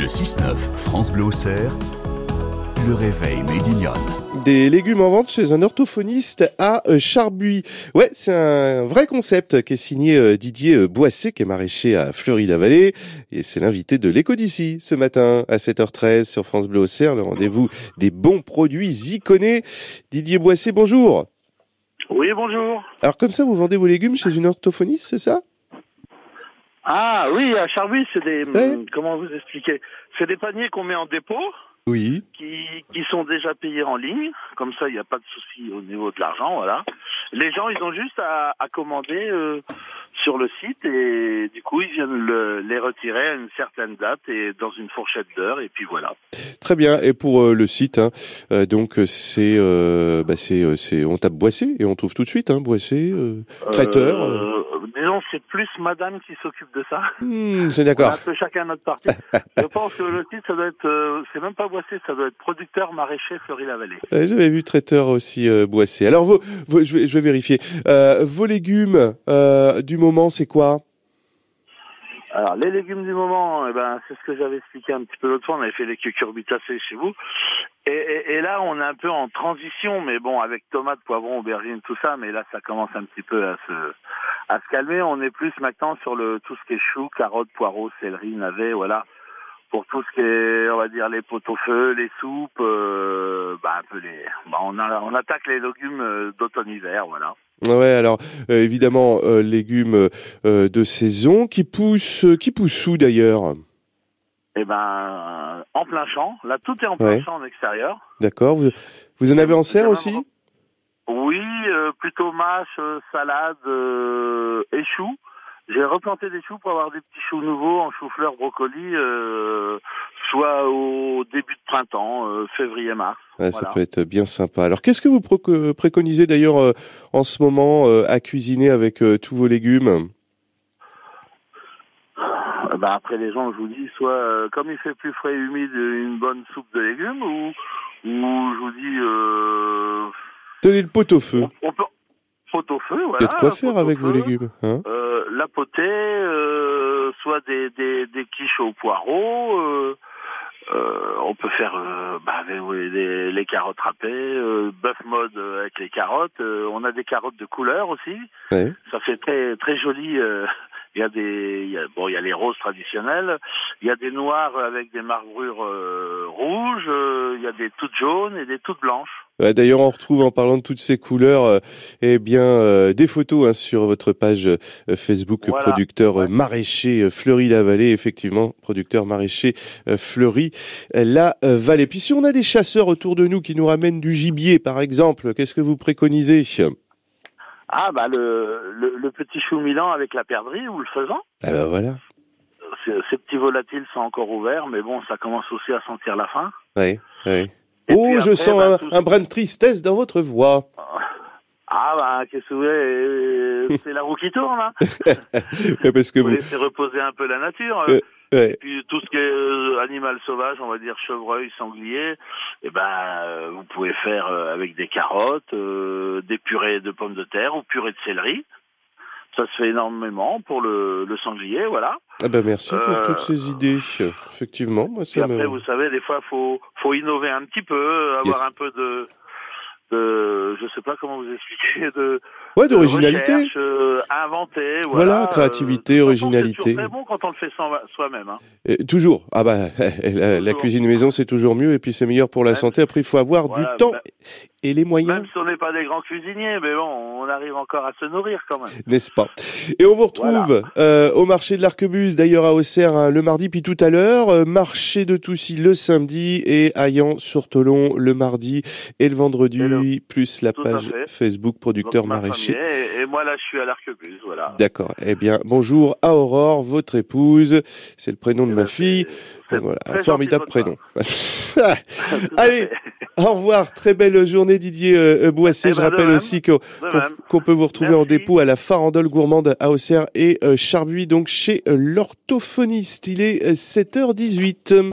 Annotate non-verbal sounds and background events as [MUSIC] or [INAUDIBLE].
Le 6-9, France Bleu Auxerre, le réveil Médignonne. Des légumes en vente chez un orthophoniste à euh, Charbuy. Ouais, c'est un vrai concept qui est signé euh, Didier euh, Boissé, qui est maraîcher à Fleury-la-Vallée. Et c'est l'invité de l'écho d'ici ce matin à 7h13 sur France Bleu Auxerre, le rendez-vous des bons produits iconés. Didier Boissé, bonjour. Oui, bonjour. Alors comme ça, vous vendez vos légumes chez une orthophoniste, c'est ça? Ah oui, à Charbuy, c'est des... Hum, Comment vous expliquer? C'est des paniers qu'on met en dépôt, Oui. qui, qui sont déjà payés en ligne. Comme ça, il n'y a pas de souci au niveau de l'argent, voilà. Les gens, ils ont juste à, à commander euh, sur le site et du coup, ils viennent le- les retirer à une certaine date et dans une fourchette d'heure et puis voilà. Très bien. Et pour euh, le site, hein, euh, donc c'est, euh, bah, c'est, euh, c'est, on tape Boissé et on trouve tout de suite, hein, Boissé, euh, traiteur. C'est plus madame qui s'occupe de ça. Hmm, c'est On a d'accord. un peu chacun notre partie. Je [LAUGHS] pense que le site, ça doit être, euh, c'est même pas Boissé, ça doit être producteur maraîcher Fleury-la-Vallée. Euh, J'avais vu traiteur aussi euh, Boissé. Alors, vos, vos- je, vais, je vais vérifier. Vos légumes du moment, c'est quoi? Alors, les légumes du moment, eh ben, c'est ce que j'avais expliqué un petit peu l'autre fois. On avait fait les cucurbitacées chez vous. Et, et, et là, on est un peu en transition, mais bon, avec tomates, poivrons, aubergines, tout ça. Mais là, ça commence un petit peu à se, à se calmer. On est plus maintenant sur le, tout ce qui est choux, carottes, poireaux, céleri, navets, voilà. Pour tout ce qui est, on va dire, les pot-au-feu, les soupes, euh, bah, un peu les, bah, on, a, on attaque les légumes euh, d'automne-hiver, voilà. Ouais, alors euh, évidemment euh, légumes de saison qui poussent, qui poussent où d'ailleurs? Eh ben, en plein champ. Là, tout est en plein Ouais. champ en extérieur. D'accord. Vous, vous en avez en serre aussi? Oui, euh, plutôt mâche, euh, salade euh, et choux. J'ai replanté des choux pour avoir des petits choux nouveaux en chou-fleur, brocoli, euh, soit au début de printemps, euh, février-mars. Ouais, Ça peut être bien sympa. Alors, qu'est-ce que vous préconisez d'ailleurs euh, en ce moment euh, à cuisiner avec tous vos légumes? Euh, ben, après, les gens, je vous dis, soit euh, comme il fait plus frais et humide, une bonne soupe de légumes, ou, ou je vous dis, euh, Tenez le pot au feu. on, on peut pot au feu, Il voilà. y a de quoi faire avec vos légumes. Hein Euh, la potée, euh, soit des, des, des quiches au poireau. euh, euh, on peut faire euh, bah, oui, les, les carottes râpées, euh, bœuf mode euh, avec les carottes. euh, on a des carottes de couleur aussi. Ouais. Ça fait très très joli. Il y a des, il y a, bon, il y a les roses traditionnelles. Il y a des noirs avec des marbrures euh, rouges. euh, Il y a des toutes jaunes et des toutes blanches. Ouais, D'ailleurs, on retrouve en parlant de toutes ces couleurs, euh, eh bien, euh, des photos hein, sur votre page euh, Facebook Voilà. producteur euh, Ouais. maraîcher euh, Fleury-la-Vallée, effectivement, producteur maraîcher euh, Fleury-la-Vallée. Puis si on a des chasseurs autour de nous qui nous ramènent du gibier, par exemple, qu'est-ce que vous préconisez? Ah bah le, le, le petit chou milan avec la perdrix ou le faisan. Ah ben voilà. Ces, petits volatiles sont encore ouverts, mais bon, ça commence aussi à sentir la faim. Ouais. Et Oh, je après, sens bah, un brin de tristesse dans votre voix. Ah bah qu'est-ce que vous voulez euh, C'est la roue qui tourne. Hein. [LAUGHS] Ouais, Parce que Vous vous, laissez reposer un peu la nature. Euh, ouais. Et puis tout ce qui est euh, animal sauvage, on va dire chevreuil, sanglier, eh ben euh, vous pouvez faire avec des carottes, des purées de pommes de terre ou purées de céleri. Ça se fait énormément pour le, le sanglier, voilà. Ah ben merci pour Euh, toutes ces idées. Effectivement, moi ça après, vous savez, des fois, faut faut innover un petit peu, avoir Yes. un peu de de je sais pas comment vous expliquer de Ouais, d'originalité. euh, inventer, Voilà, voilà, créativité, originalité. C'est bon quand on le fait soi-même. Hein. Toujours. Ah bah [LAUGHS] la, cuisine maison c'est toujours mieux et puis c'est meilleur pour la santé. Après il faut avoir Voilà, du temps même- et les moyens, Même si on n'est pas des grands cuisiniers, mais bon, on arrive encore à se nourrir quand même. n'est-ce pas? Et on vous retrouve euh, au marché de l'Arquebuse d'ailleurs à Auxerre hein, le mardi puis tout à l'heure, euh, marché de Toussy le samedi et Ayan sur Tolon le mardi et le vendredi plus la Tout page. Facebook producteur Donc, ma maraîcher. Et, et moi là, je suis à l'Arquebuse, voilà. D'accord. Eh bien, bonjour à Aurore, votre épouse. C'est le prénom de Eh ma ben, fille. voilà, un formidable prénom. [LAUGHS] [LAUGHS] Allez. Au revoir. Très belle journée, Didier euh, euh, Boissé. Eh Je ben, rappelle aussi qu'on peut vous retrouver en dépôt à la Farandole Gourmande à Auxerre et euh, Charbuy, donc chez l'orthophoniste. Il est euh, 7h18.